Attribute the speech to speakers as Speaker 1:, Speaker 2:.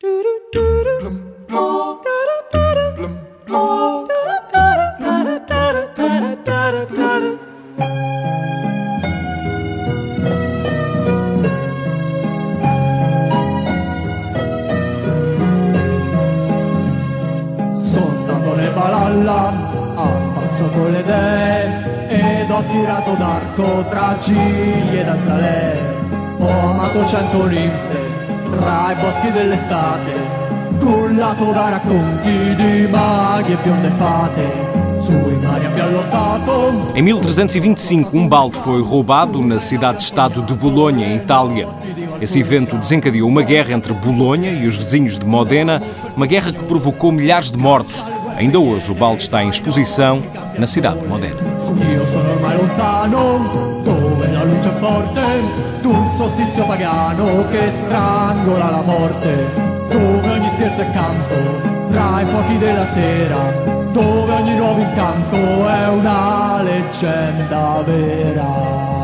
Speaker 1: Sono stato nel Valhalla a spasso con le idee ed ho tirato d'arco tra ciglia ed alzale. Ho amato cento linfe tra i boschi dell'estate, cullato da racconti di maghi e bionde fate.
Speaker 2: Em 1325, um balde foi roubado na cidade-estado de Bolonha, em Itália. Esse evento desencadeou uma guerra entre Bolonha e os vizinhos de Modena, uma guerra que provocou milhares de mortos. Ainda hoje, o balde está em exposição na cidade de Modena.
Speaker 1: Forte, d'un solstizio pagano che strangola la morte, dove ogni scherzo è canto, tra i fuochi della sera, dove ogni nuovo incanto è una leggenda vera.